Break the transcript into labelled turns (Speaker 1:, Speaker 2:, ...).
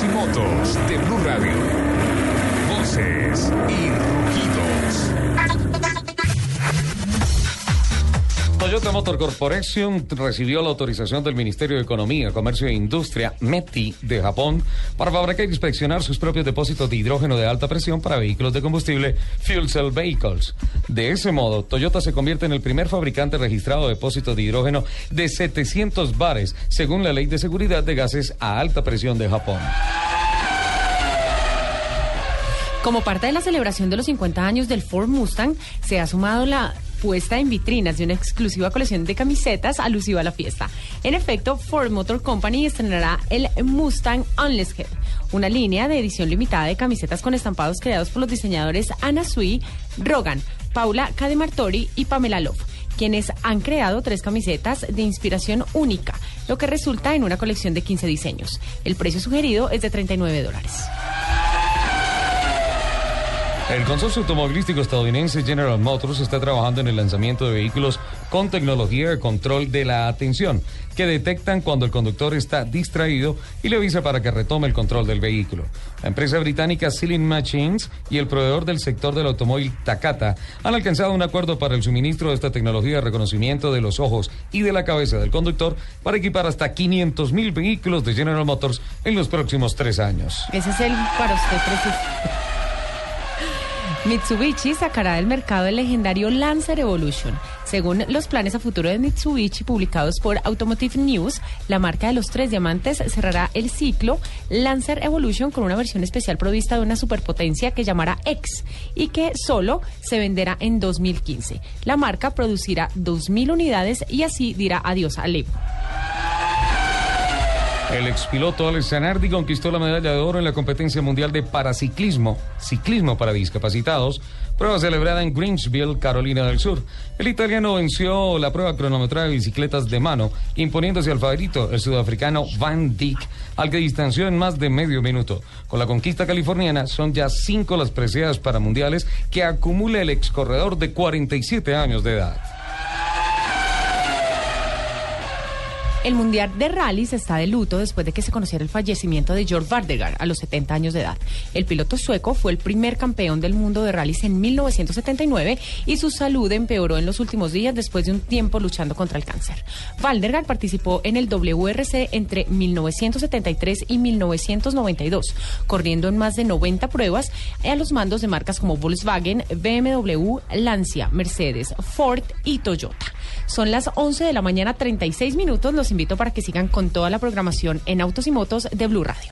Speaker 1: Y motos de Blue Radio. Voces y rugidos.
Speaker 2: Toyota Motor Corporation recibió la autorización del Ministerio de Economía, Comercio e Industria, METI, de Japón, para fabricar e inspeccionar sus propios depósitos de hidrógeno de alta presión para vehículos de combustible Fuel Cell Vehicles. De ese modo, Toyota se convierte en el primer fabricante registrado de depósitos de hidrógeno de 700 bares, según la Ley de Seguridad de Gases a Alta Presión de Japón.
Speaker 3: Como parte de la celebración de los 50 años del Ford Mustang, se ha sumado la puesta en vitrinas de una exclusiva colección de camisetas alusiva a la fiesta. En efecto, Ford Motor Company estrenará el Mustang Unleashed, una línea de edición limitada de camisetas con estampados creados por los diseñadores Anna Sui, Rogan, Paula Cademartori y Pamela Love quienes han creado tres camisetas de inspiración única, lo que resulta en una colección de 15 diseños. El precio sugerido es de 39 dólares.
Speaker 2: El consorcio automovilístico estadounidense General Motors está trabajando en el lanzamiento de vehículos con tecnología de control de la atención, que detectan cuando el conductor está distraído y le avisa para que retome el control del vehículo. La empresa británica Ceiling Machines y el proveedor del sector del automóvil Takata han alcanzado un acuerdo para el suministro de esta tecnología de reconocimiento de los ojos y de la cabeza del conductor para equipar hasta 500 mil vehículos de General Motors en los próximos tres años.
Speaker 3: Ese es el para usted preciso. Mitsubishi sacará del mercado el legendario Lancer Evolution. Según los planes a futuro de Mitsubishi publicados por Automotive News, la marca de los tres diamantes cerrará el ciclo Lancer Evolution con una versión especial provista de una superpotencia que llamará X y que solo se venderá en 2015. La marca producirá 2.000 unidades y así dirá adiós al Evo.
Speaker 2: El expiloto Alex Zanardi conquistó la medalla de oro en la competencia mundial de paraciclismo, ciclismo para discapacitados, prueba celebrada en Greensville, Carolina del Sur. El italiano venció la prueba cronometrada de bicicletas de mano, imponiéndose al favorito, el sudafricano Van Dijk, al que distanció en más de medio minuto. Con la conquista californiana, son ya cinco las preciadas para mundiales que acumula el excorredor de 47 años de edad.
Speaker 3: El Mundial de Rallys está de luto después de que se conociera el fallecimiento de Georg Vardegar a los 70 años de edad. El piloto sueco fue el primer campeón del mundo de rallies en 1979 y su salud empeoró en los últimos días después de un tiempo luchando contra el cáncer. Vardegar participó en el WRC entre 1973 y 1992, corriendo en más de 90 pruebas a los mandos de marcas como Volkswagen, BMW, Lancia, Mercedes, Ford y Toyota. Son las 11 de la mañana, 36 minutos. Los invito para que sigan con toda la programación en Autos y Motos de Blue Radio.